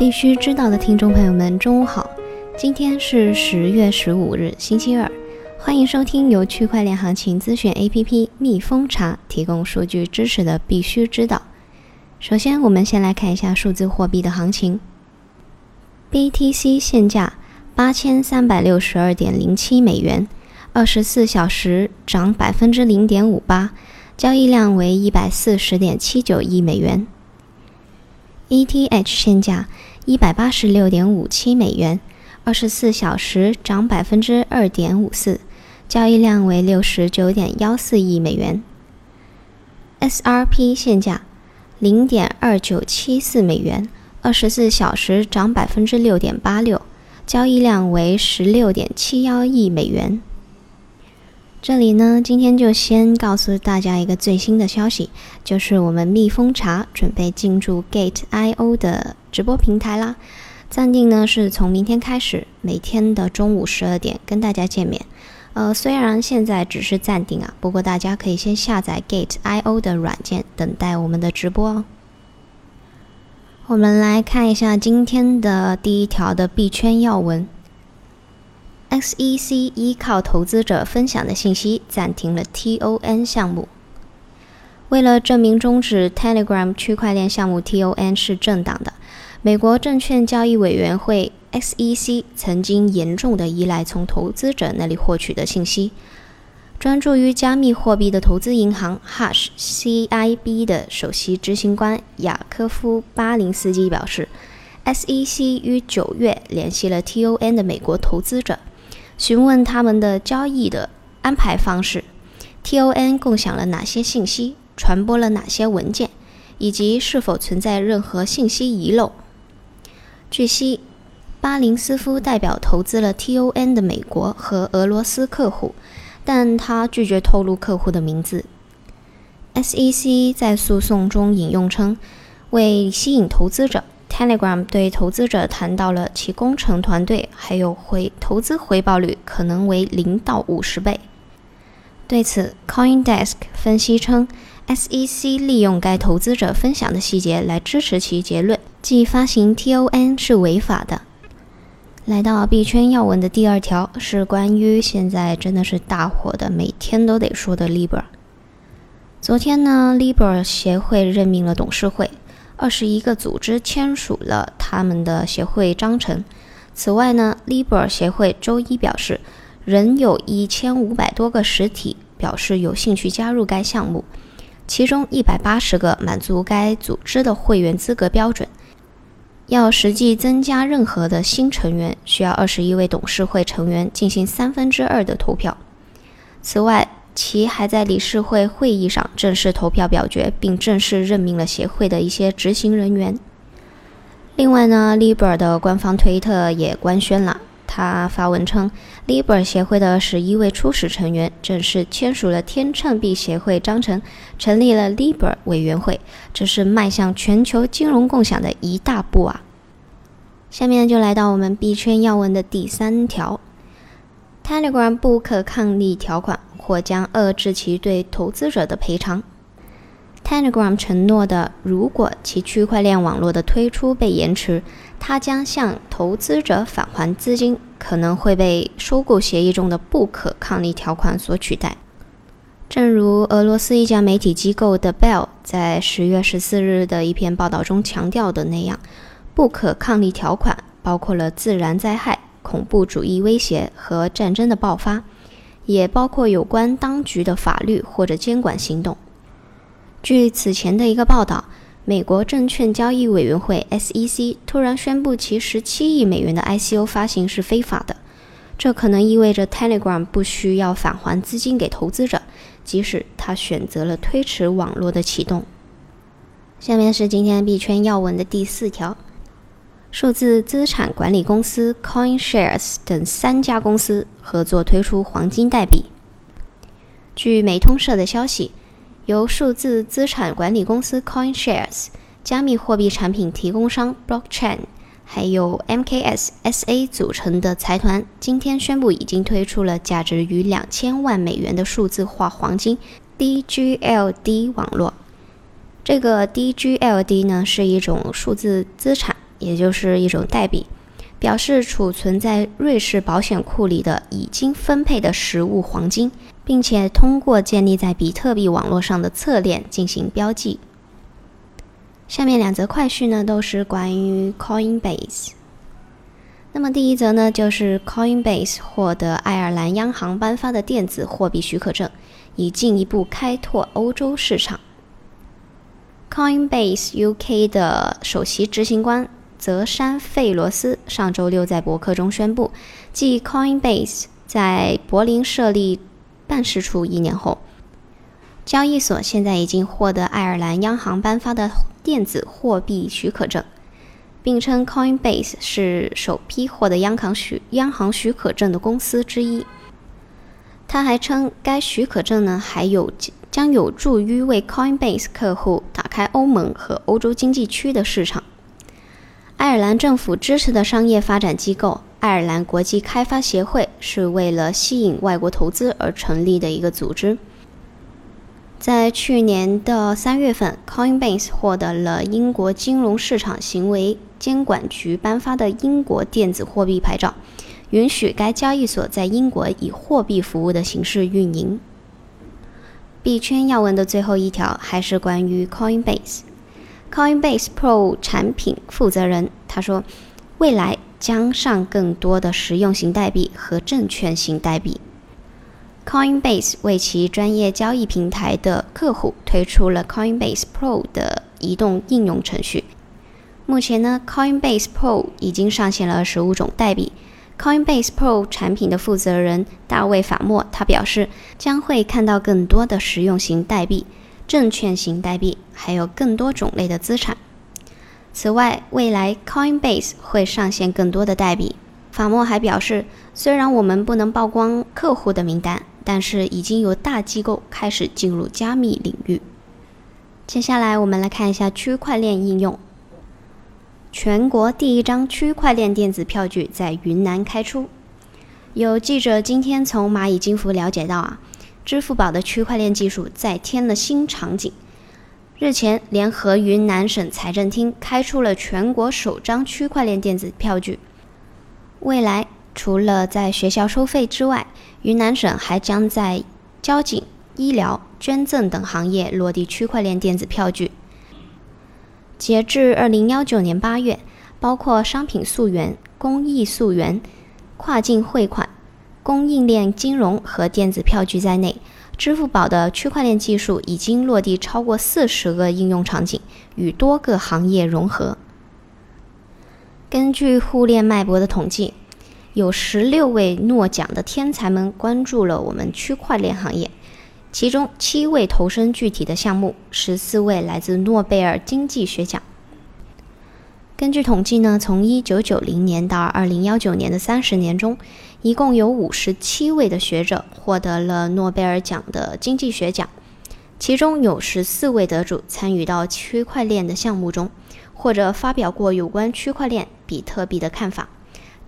必须知道的听众朋友们，中午好！今天是十月十五日，星期二，欢迎收听由区块链行情咨询 APP 蜜蜂茶提供数据支持的《必须知道》。首先，我们先来看一下数字货币的行情。BTC 现价八千三百六十二点零七美元，二十四小时涨百分之零点五八，交易量为一百四十点七九亿美元。ETH 现价一百八十六点五七美元，二十四小时涨百分之二点五四，交易量为六十九点幺四亿美元。SRP 现价零点二九七四美元，二十四小时涨百分之六点八六，交易量为十六点七幺亿美元。这里呢，今天就先告诉大家一个最新的消息，就是我们蜜蜂茶准备进驻 Gate IO 的直播平台啦。暂定呢是从明天开始，每天的中午十二点跟大家见面。呃，虽然现在只是暂定啊，不过大家可以先下载 Gate IO 的软件，等待我们的直播哦。我们来看一下今天的第一条的币圈要闻。SEC 依靠投资者分享的信息暂停了 TON 项目。为了证明终止 Telegram 区块链项目 TON 是正当的，美国证券交易委员会 SEC 曾经严重的依赖从投资者那里获取的信息。专注于加密货币的投资银行 Hush CIB 的首席执行官雅科夫·巴林斯基表示，SEC 于九月联系了 TON 的美国投资者。询问他们的交易的安排方式，TON 共享了哪些信息，传播了哪些文件，以及是否存在任何信息遗漏。据悉，巴林斯夫代表投资了 TON 的美国和俄罗斯客户，但他拒绝透露客户的名字。SEC 在诉讼中引用称，为吸引投资者。Telegram 对投资者谈到了其工程团队还有回投资回报率可能为零到五十倍。对此，CoinDesk 分析称，SEC 利用该投资者分享的细节来支持其结论，即发行 TON 是违法的。来到币圈要闻的第二条是关于现在真的是大火的，每天都得说的 Libra。昨天呢，Libra 协会任命了董事会。二十一个组织签署了他们的协会章程。此外呢，Libra 协会周一表示，仍有一千五百多个实体表示有兴趣加入该项目，其中一百八十个满足该组织的会员资格标准。要实际增加任何的新成员，需要二十一位董事会成员进行三分之二的投票。此外，其还在理事会会议上正式投票表决，并正式任命了协会的一些执行人员。另外呢，Libra 的官方推特也官宣了，他发文称，Libra 协会的十一位初始成员正式签署了天秤币协会章程，成立了 Libra 委员会，这是迈向全球金融共享的一大步啊！下面就来到我们币圈要闻的第三条，Telegram 不可抗力条款。或将遏制其对投资者的赔偿。Telegram 承诺的，如果其区块链网络的推出被延迟，它将向投资者返还资金，可能会被收购协议中的不可抗力条款所取代。正如俄罗斯一家媒体机构的 Bell 在十月十四日的一篇报道中强调的那样，不可抗力条款包括了自然灾害、恐怖主义威胁和战争的爆发。也包括有关当局的法律或者监管行动。据此前的一个报道，美国证券交易委员会 （SEC） 突然宣布其十七亿美元的 ICO 发行是非法的，这可能意味着 Telegram 不需要返还资金给投资者，即使他选择了推迟网络的启动。下面是今天币圈要闻的第四条。数字资产管理公司 CoinShares 等三家公司合作推出黄金代币。据美通社的消息，由数字资产管理公司 CoinShares、加密货币产品提供商 Blockchain，还有 MKS SA 组成的财团，今天宣布已经推出了价值逾两千万美元的数字化黄金 DGLD 网络。这个 DGLD 呢，是一种数字资产。也就是一种代币，表示储存在瑞士保险库里的已经分配的实物黄金，并且通过建立在比特币网络上的侧链进行标记。下面两则快讯呢，都是关于 Coinbase。那么第一则呢，就是 Coinbase 获得爱尔兰央行颁发的电子货币许可证，以进一步开拓欧洲市场。Coinbase UK 的首席执行官泽山费罗斯上周六在博客中宣布，继 Coinbase 在柏林设立办事处一年后，交易所现在已经获得爱尔兰央行颁发的电子货币许可证，并称 Coinbase 是首批获得央行许央行许可证的公司之一。他还称，该许可证呢还有。将有助于为 Coinbase 客户打开欧盟和欧洲经济区的市场。爱尔兰政府支持的商业发展机构爱尔兰国际开发协会是为了吸引外国投资而成立的一个组织。在去年的三月份，Coinbase 获得了英国金融市场行为监管局颁发的英国电子货币牌照，允许该交易所在英国以货币服务的形式运营。币圈要闻的最后一条还是关于 Coinbase。Coinbase Pro 产品负责人他说，未来将上更多的实用型代币和证券型代币。Coinbase 为其专业交易平台的客户推出了 Coinbase Pro 的移动应用程序。目前呢，Coinbase Pro 已经上线了十五种代币。Coinbase Pro 产品的负责人大卫·法莫他表示，将会看到更多的实用型代币、证券型代币，还有更多种类的资产。此外，未来 Coinbase 会上线更多的代币。法莫还表示，虽然我们不能曝光客户的名单，但是已经有大机构开始进入加密领域。接下来，我们来看一下区块链应用。全国第一张区块链电子票据在云南开出。有记者今天从蚂蚁金服了解到啊，支付宝的区块链技术再添了新场景。日前，联合云南省财政厅开出了全国首张区块链电子票据。未来，除了在学校收费之外，云南省还将在交警、医疗、捐赠等行业落地区块链电子票据。截至二零幺九年八月，包括商品溯源、公益溯源、跨境汇款、供应链金融和电子票据在内，支付宝的区块链技术已经落地超过四十个应用场景，与多个行业融合。根据互联脉搏的统计，有十六位诺奖的天才们关注了我们区块链行业。其中七位投身具体的项目，十四位来自诺贝尔经济学奖。根据统计呢，从一九九零年到二零幺九年的三十年中，一共有五十七位的学者获得了诺贝尔奖的经济学奖，其中有十四位得主参与到区块链的项目中，或者发表过有关区块链、比特币的看法，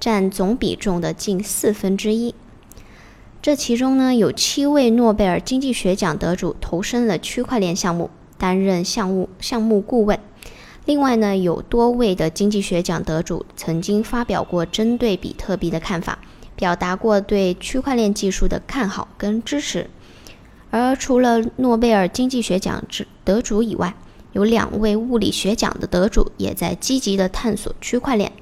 占总比重的近四分之一。这其中呢，有七位诺贝尔经济学奖得主投身了区块链项目，担任项目项目顾问。另外呢，有多位的经济学奖得主曾经发表过针对比特币的看法，表达过对区块链技术的看好跟支持。而除了诺贝尔经济学奖之得主以外，有两位物理学奖的得主也在积极的探索区块链。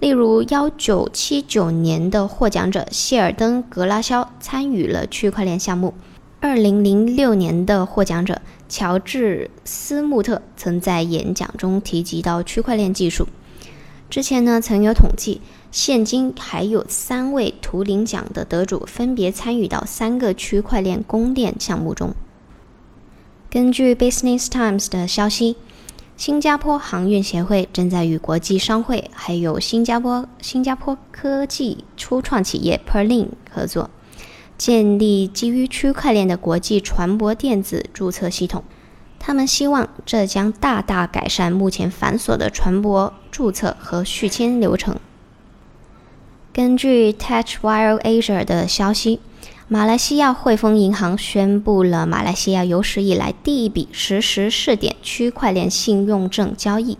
例如，幺九七九年的获奖者谢尔登·格拉肖参与了区块链项目；二零零六年的获奖者乔治·斯穆特曾在演讲中提及到区块链技术。之前呢，曾有统计，现今还有三位图灵奖的得主分别参与到三个区块链供电项目中。根据《Business Times》的消息。新加坡航运协会正在与国际商会还有新加坡新加坡科技初创企业 Perlin 合作，建立基于区块链的国际船舶电子注册系统。他们希望这将大大改善目前繁琐的船舶注册和续签流程。根据 Touchwire Asia 的消息。马来西亚汇丰银行宣布了马来西亚有史以来第一笔实时试点区块链信用证交易，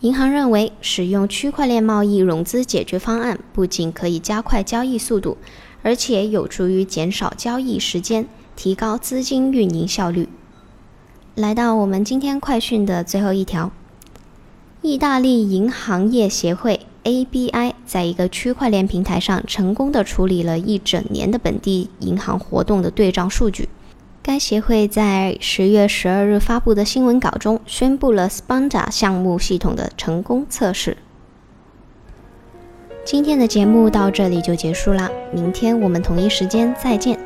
银行认为，使用区块链贸易融资解决方案不仅可以加快交易速度，而且有助于减少交易时间，提高资金运营效率。来到我们今天快讯的最后一条，意大利银行业协会 ABI 在一个区块链平台上成功的处理了一整年的本地银行活动的对账数据。该协会在十月十二日发布的新闻稿中宣布了 Spanda 项目系统的成功测试。今天的节目到这里就结束啦，明天我们同一时间再见。